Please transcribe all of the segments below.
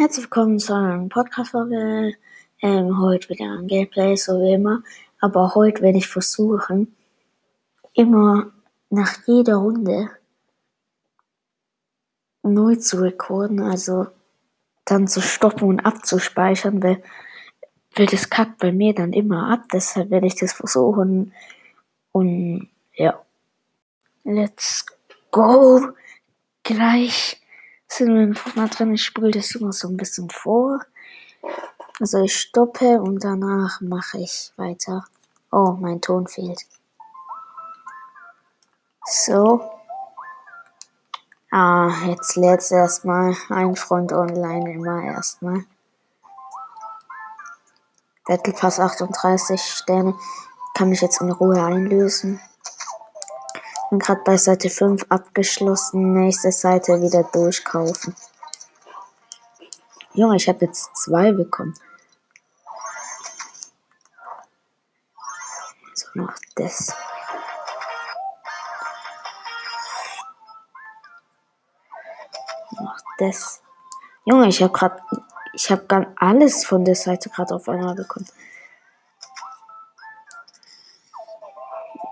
Herzlich willkommen zu einer Podcast-Folge. Ähm, heute wieder ein Gameplay, so wie immer. Aber heute werde ich versuchen, immer nach jeder Runde neu zu recorden, also dann zu stoppen und abzuspeichern, weil, weil das kackt bei mir dann immer ab. Deshalb werde ich das versuchen. Und ja, let's go. Gleich sind wir mal drin. Ich spule das immer so ein bisschen vor. Also ich stoppe und danach mache ich weiter. Oh, mein Ton fehlt. So. Ah, jetzt lädt es erstmal ein Freund online immer erstmal. Battle Pass 38 Sterne kann ich jetzt in Ruhe einlösen. Bin gerade bei Seite 5 abgeschlossen. Nächste Seite wieder durchkaufen. Junge, ich habe jetzt zwei bekommen. So, noch das. Noch das. Junge, ich habe gerade, ich habe gar alles von der Seite gerade auf einmal bekommen.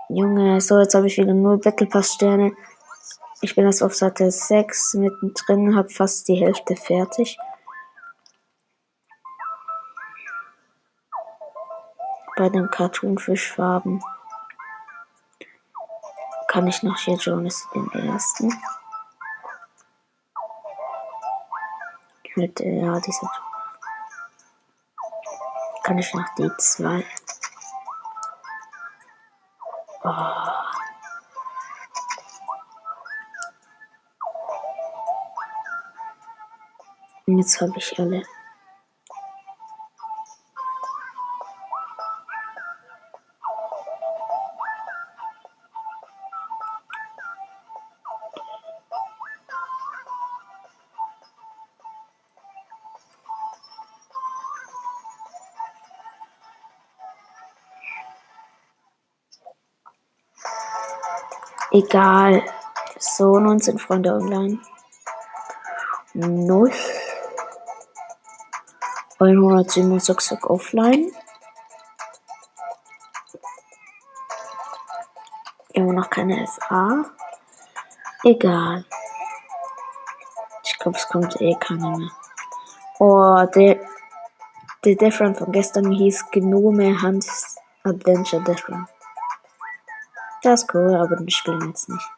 Junge, so, jetzt habe ich wieder nur Battle Pass Sterne. Ich bin jetzt auf Seite 6 mittendrin, habe fast die Hälfte fertig. Bei den Cartoon-Fischfarben kann ich noch hier Jonas den ersten. Mit, äh, ja, dieser. Kann ich noch die zwei. Und jetzt habe ich alle. Egal. So, 19 Freunde online. Null. 167 offline. Immer noch keine FA. Egal. Ich glaube, es kommt eh keiner mehr. Oh, der, der Death von gestern hieß Gnome Hans Adventure Death Das ist cool, aber den spielen jetzt nicht.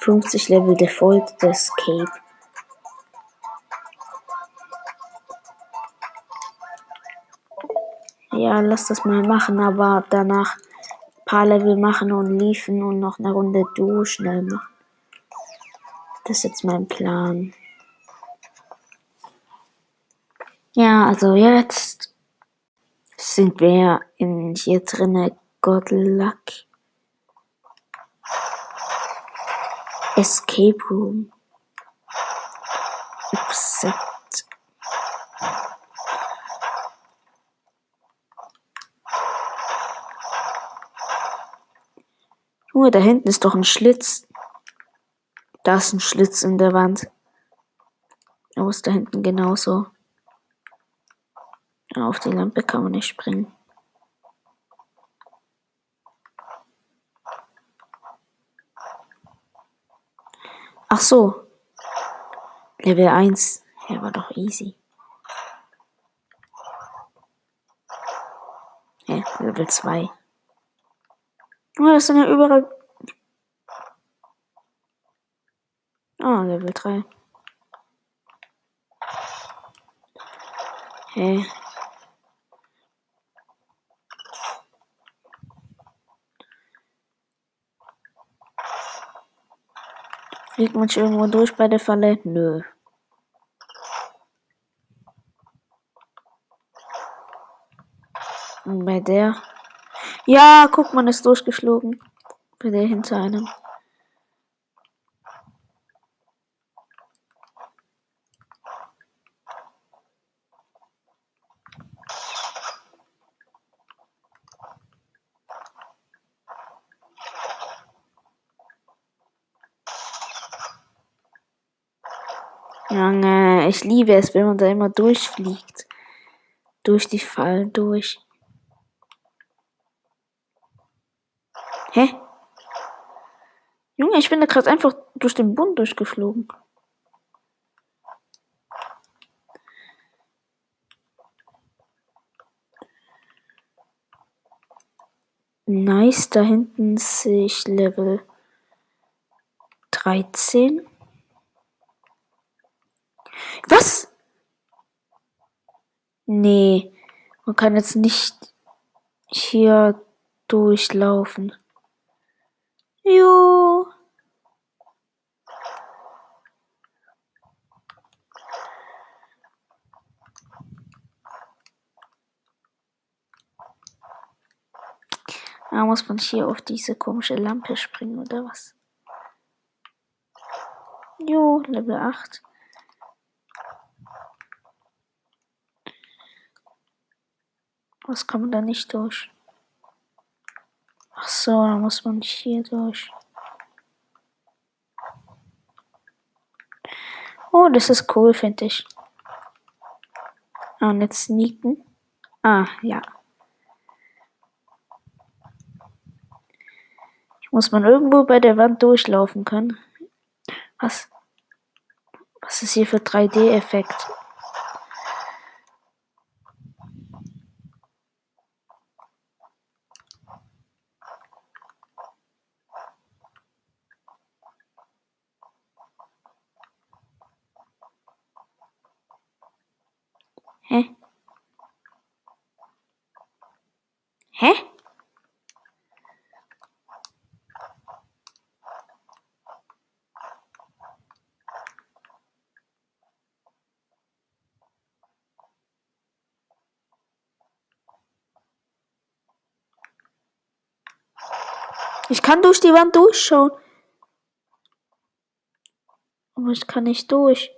50 Level Default Escape. Ja, lass das mal machen, aber danach paar Level machen und liefen und noch eine Runde du schnell machen. Das ist jetzt mein Plan. Ja, also jetzt sind wir in hier drinne Godluck. Escape Room. Accept. Junge, da hinten ist doch ein Schlitz. Da ist ein Schlitz in der Wand. Oh, ist da hinten genauso. Auf die Lampe kann man nicht springen. Ach so. Level 1. Ja, war doch easy. Ja, Level 2. Oh, das sind ja überall. Ah, Level 3. Hey. Fliegt man irgendwo durch bei der Falle? Nö. Und bei der. Ja, guck, man ist durchgeflogen. Bei der hinter einem. Junge, ich liebe es, wenn man da immer durchfliegt. Durch die Fallen durch. Hä? Junge, ich bin da gerade einfach durch den Bund durchgeflogen. Nice, da hinten sehe ich Level 13. Was? Nee, man kann jetzt nicht hier durchlaufen. Jo. Da muss man hier auf diese komische Lampe springen oder was? Jo, Level 8. Was man da nicht durch? Ach so, da muss man hier durch. Oh, das ist cool, finde ich. Ah, und jetzt sneaken. Ah, ja. Muss man irgendwo bei der Wand durchlaufen können? Was? Was ist hier für 3D-Effekt? Hä? Hä? Ich kann durch die Wand durchschauen. Aber ich kann nicht durch.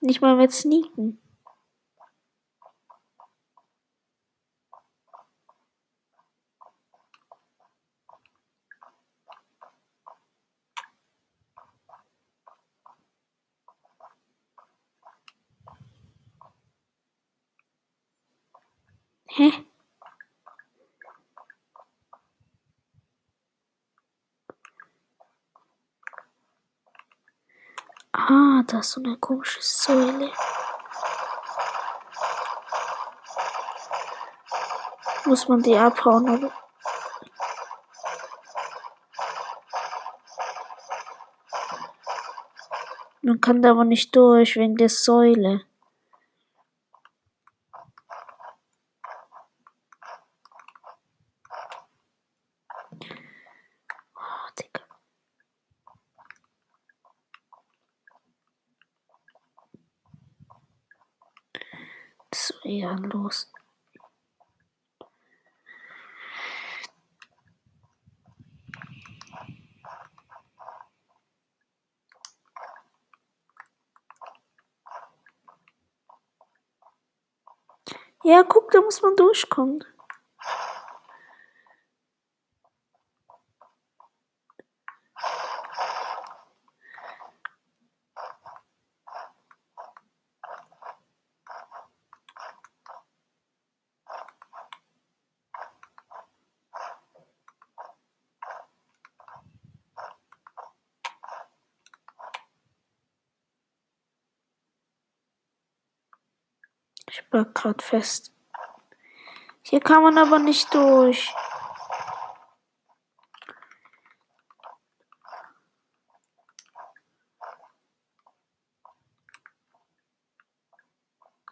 Nicht mal mit Sneaken. Hä? Ah, da ist so eine komische Säule. Muss man die abhauen, oder? Man kann da aber nicht durch wegen der Säule. Oh, Digga. So ehrenlos. Ja, guck, da muss man durchkommen. Ich bleib grad fest. Hier kann man aber nicht durch.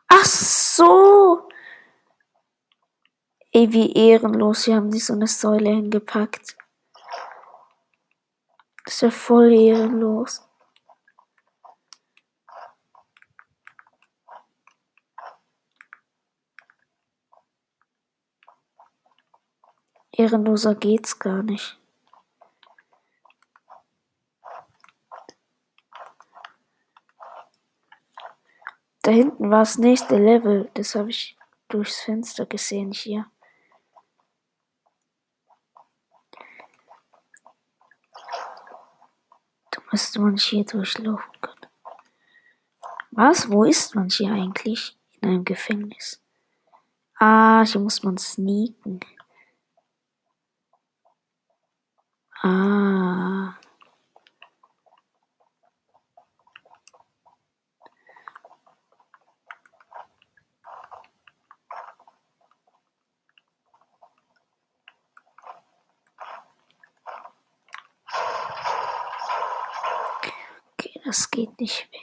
Ach so. Ey, wie ehrenlos. Hier haben die so eine Säule hingepackt. Das ist ja voll ehrenlos. Ehrenloser geht's gar nicht. Da hinten war das nächste Level. Das habe ich durchs Fenster gesehen hier. Da müsste man hier durchlaufen können. Was? Wo ist man hier eigentlich? In einem Gefängnis. Ah, hier muss man sneaken. Ah. Okay, das geht nicht weg.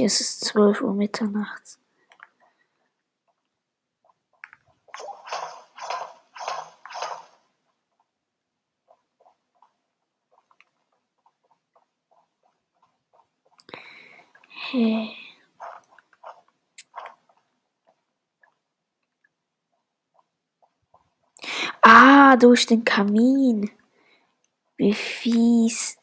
Hier ist es 12 Uhr mitternachts. Hey. Ah, durch den Kamin. Wie fies.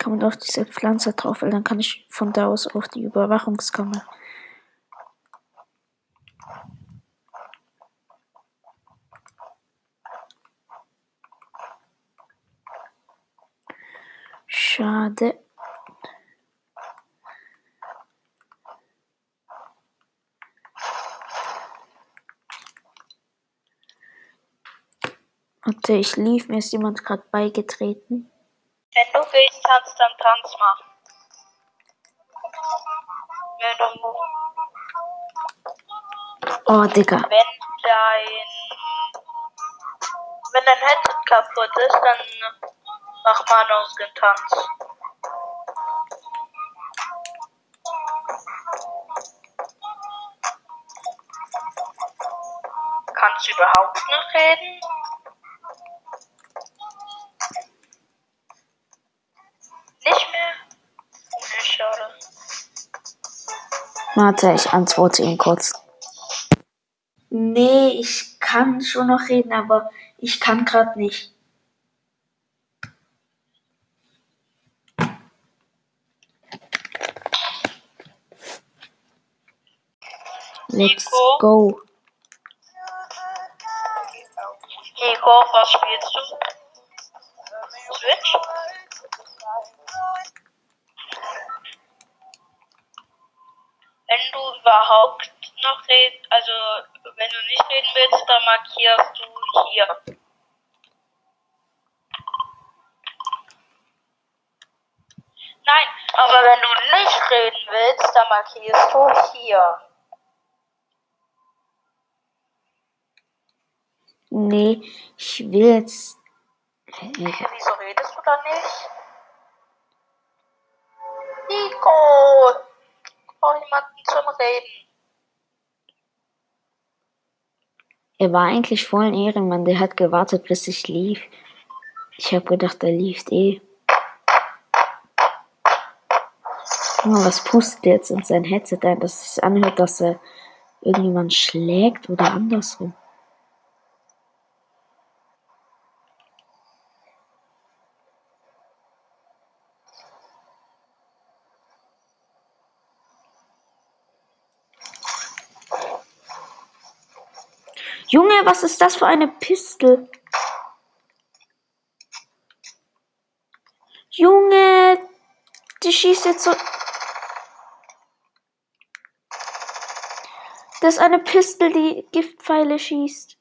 Kann man auf diese Pflanze drauf, weil dann kann ich von da aus auf die Überwachungskamera. Schade. Warte, ich lief, mir ist jemand gerade beigetreten. Wenn du willst, kannst du dann Tanz machen. Wenn du, Oh, Digga. wenn dein, wenn dein Headset kaputt ist, dann mach mal einen ausgehen Tanz. Kannst du überhaupt noch reden? Warte, ich antworte ihm kurz. Nee, ich kann schon noch reden, aber ich kann gerade nicht. Let's Nico? go. Nico, was spielst du? Überhaupt noch reden, also wenn du nicht reden willst, dann markierst du hier. Nein, aber wenn du nicht reden willst, dann markierst du hier. Nee, ich will jetzt. Wieso redest du da nicht? Jemanden zum Reden. Er war eigentlich voll ein Ehrenmann, der hat gewartet, bis ich lief. Ich hab gedacht, er lief eh. Junge, was pustet jetzt in sein Headset ein, dass es anhört, dass er irgendjemand schlägt oder andersrum? Junge, was ist das für eine Pistel? Junge, die schießt jetzt so. Das ist eine Pistel, die Giftpfeile schießt.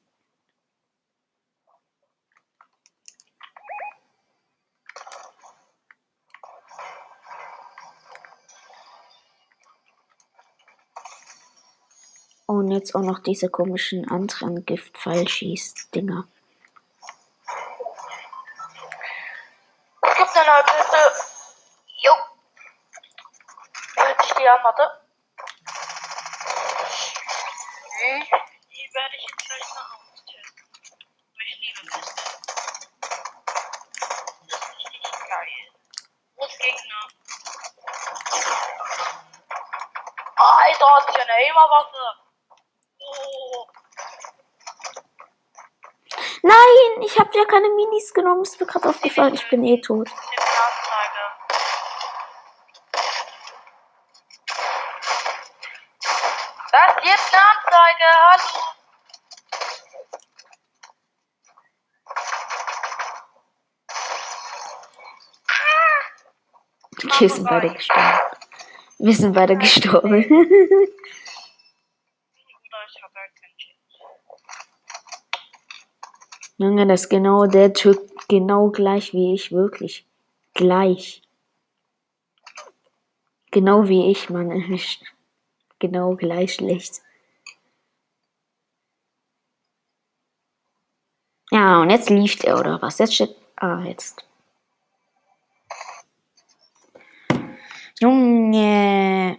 Und jetzt auch noch diese komischen anderen Giftpfeilschieß-Dinger. Mir eine Piste. Jo. Hört sich die an, warte? Hm. Die werde ich jetzt gleich mal austesten. Ich liebe Piste. Das ist richtig geil. Großgegner. Alter, hat sie eine Aimerwaffe. Oh. Nein, ich habe ja keine Minis genommen. Ist mir gerade aufgefallen. Ich bin eh tot. Ist jetzt eine Anzeige, hallo. Wir sind beide gestorben. Wir sind beide gestorben. Oder ich habe halt kein Schild. Junge, das ist genau der Typ, genau gleich wie ich, wirklich. Gleich. Genau wie ich, Mann. Genau gleich schlecht. Ja, und jetzt lief er, oder was? Jetzt steht. Ah, jetzt. Junge.